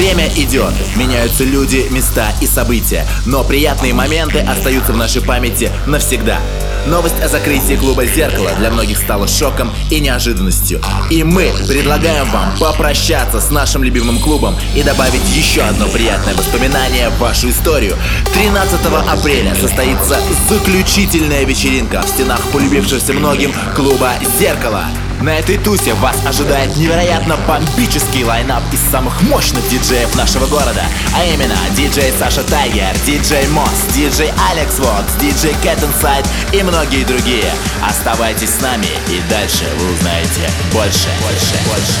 Время идет, меняются люди, места и события, но приятные моменты остаются в нашей памяти навсегда. Новость о закрытии клуба «Зеркало» для многих стала шоком и неожиданностью. И мы предлагаем вам попрощаться с нашим любимым клубом и добавить еще одно приятное воспоминание в вашу историю. 13 апреля состоится заключительная вечеринка в стенах полюбившегося многим клуба «Зеркало». На этой тусе вас ожидает невероятно бомбический лайнап из самых мощных диджеев нашего города, а именно диджей Саша Тайгер, диджей Мосс, диджей Алекс Вокс, диджей Cat Inside и многие другие. Оставайтесь с нами и дальше вы узнаете больше, больше, больше,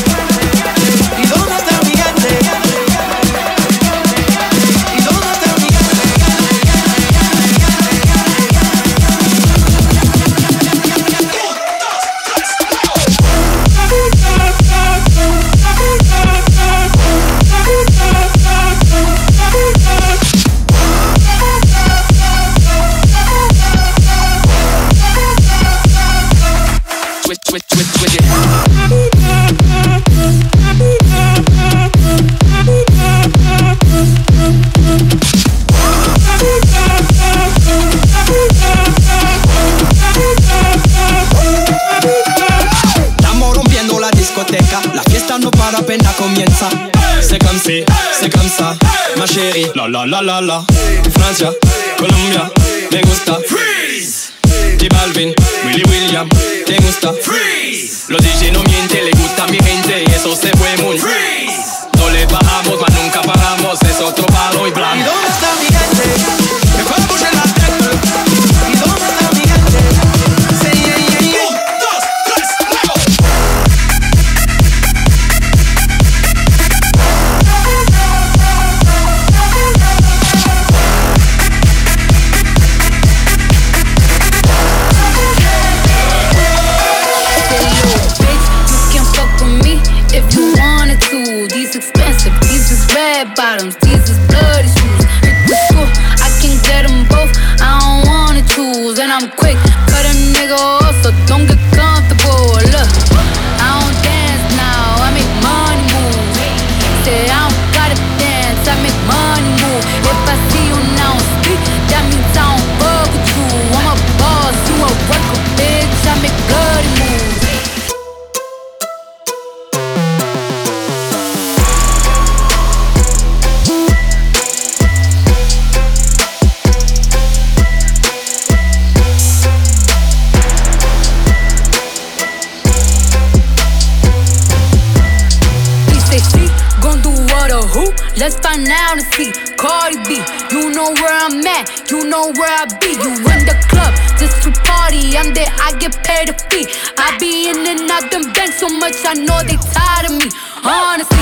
La la la la. Francia, Colombia, me gusta. Freeze. J Balvin, Willy William, te gusta. Freeze. Los so much, I know they tired of me. Honestly,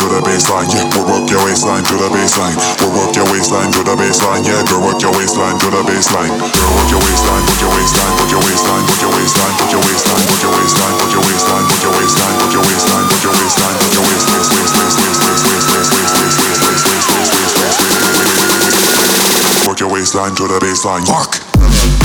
to the baseline, yeah. We'll work your waistline to the baseline. We'll work your waistline to the baseline, yeah. Girl, work your waistline to the baseline. Girl, work your waistline, work your waistline, work your waistline, work your waistline, work your waistline, work your waistline, work your waistline, work your waistline, work your waistline, work your waistline, work your waist, waist, waist, waist, waist, waist, waist, waist, waist, waist, waist, waist, waist, waist, waist, waist, Work your waistline to the baseline. Walk.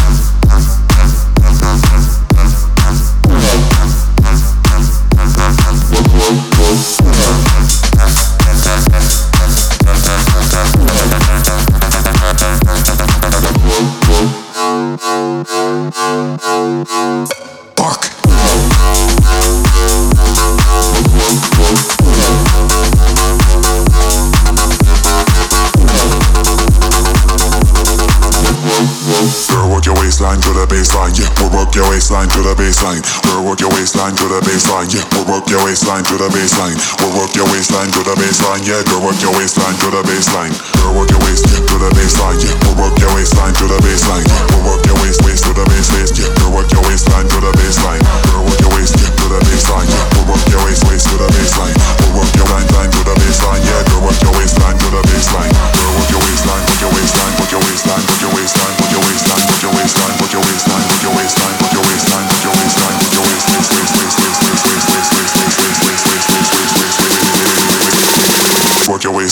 work your waistline to the baseline. We'll work your waistline to the baseline. Yeah, we'll work your waistline to the baseline. We'll work your waistline to the baseline. Yeah, girl, work your waistline to the baseline. Girl, work your waist to the baseline. Yeah, we'll work your waistline to the baseline. We'll work your waist waist to the baseline. Yeah, girl, work your waistline to the baseline. Girl, work your waist to the baseline. Yeah, we'll work your waist waist to the baseline. We'll work your waistline to the baseline. Yeah, girl, work your waistline to the baseline. Girl, work your waistline, put your waistline, put your waistline, put your waistline, put your waistline, put your waistline, work your waistline.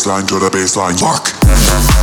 baseline to the baseline. Fuck.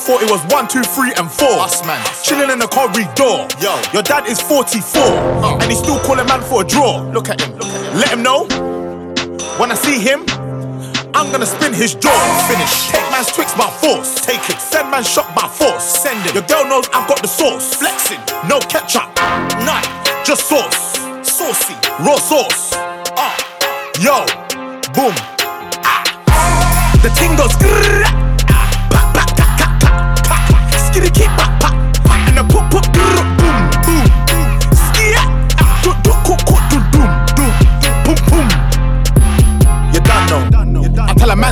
The 440 was one, two, three, and four. Us, man. Chilling in the corridor. Yo. Your dad is 44. And he's still calling man for a draw. Look at him. Look at him. Let him know. When I see him, I'm gonna spin his jaw. Finish. Take man's Twix by force. Take it. Send man shot by force. Send it. Your girl knows I've got the sauce. Flexing. No ketchup. None. Just sauce. Saucy. Raw sauce. Ah. Yo. Boom. Ah. The ting goes. grrrr,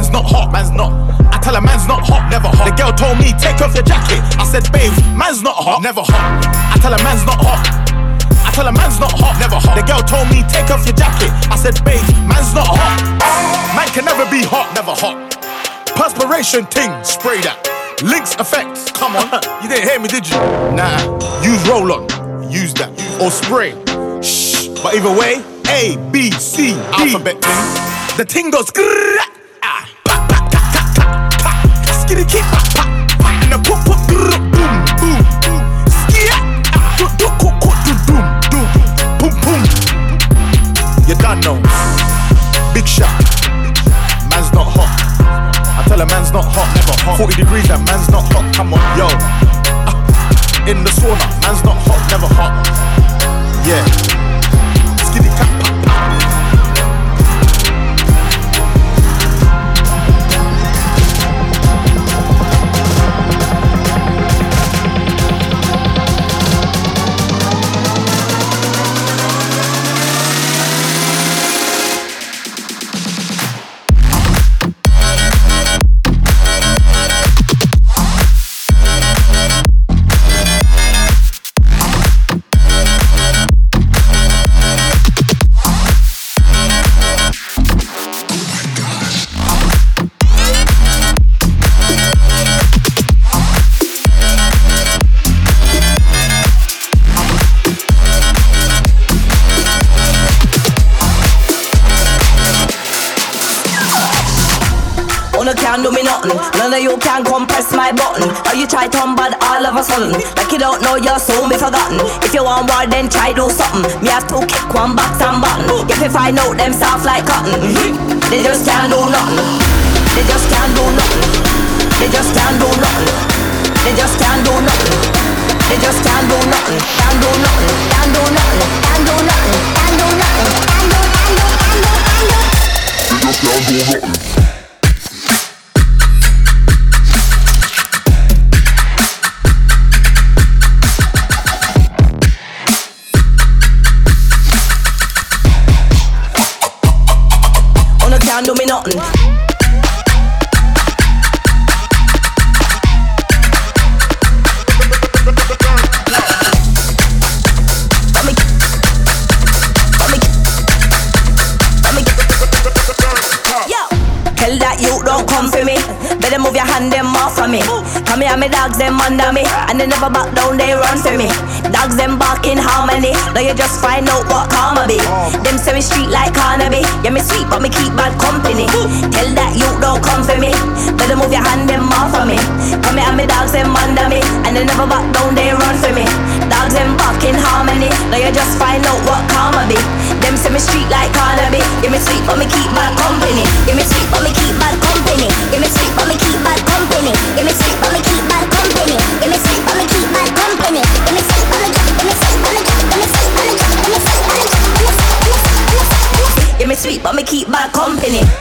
man's not hot, man's not. I tell a man's not hot, never hot. The girl told me take off your jacket. I said, babe, man's not hot, never hot. I tell a man's not hot. I tell a man's not hot, never hot. The girl told me take off your jacket. I said, babe, man's not hot. Man can never be hot, never hot. Perspiration ting, spray that. Lynx effects, come on. you didn't hear me, did you? Nah. Use roll on, use that. Or spray. Shh. But either way, A, B, C, D. Alphabet ting. The ting goes grrrr, Skitty pa, pa, pa. And the poop poop grrrr, boom, boom, boom. Skia, ah, do, do, cook, cook, do, doom, doom, boom, boom. You done know. Big shot. Man's not hot. I tell a man's not hot, never hot. 40 degrees, that man's not hot. Come on, yo. Ah, in the sauna, man's not hot, never hot. Yeah. Of a sudden? Like you don't know you'll soon be forgotten. If you want war, then try do something. Me have to kick one box and button. If you find out them soft like cotton, mhm. they just can't do nothing. They just can't do nothing. They just can't do nothing. They just can't do nothing. They just can't do nothing. Can't do nothing. Can't do nothing. Can't do nothing. Can't do nothing. Can't do. Can't. Can't do. Can't. They just can't do nothing. Find out what karma be. Them say me street like Carnaby. Yeah, me sweet, but me keep bad company. Tell that you don't come for me. Better move your hand them off of me. Come here, me dogs them under me, and they never back down. They run for me. Dogs them bark in harmony. Now you just find out what karma be. Them say me street like Carnaby. Yeah, me sweet, but me keep bad company. Bad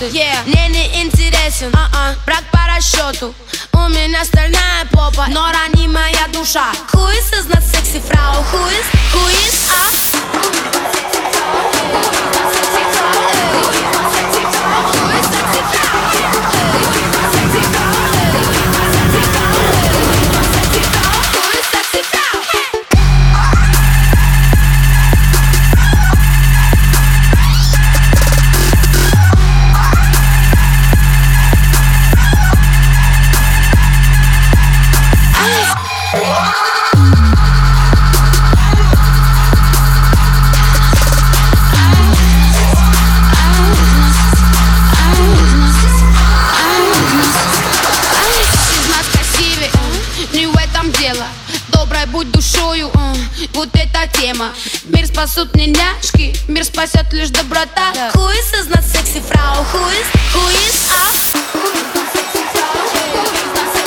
работы yeah. Мне не интересен. Uh -uh. брак по расчету. У меня стальная попа, но рани душа. Хуис из нас секси фрау, хуис, хуис, а? Хуис, хуис, хуис, хуис, хуис, хуис, хуис, хуис, будь душою, э, вот эта тема Мир спасут не няшки, мир спасет лишь доброта да. Хуис из нас секси фрау, хуис, хуис, а? Хуис нас секси фрау, хуис нас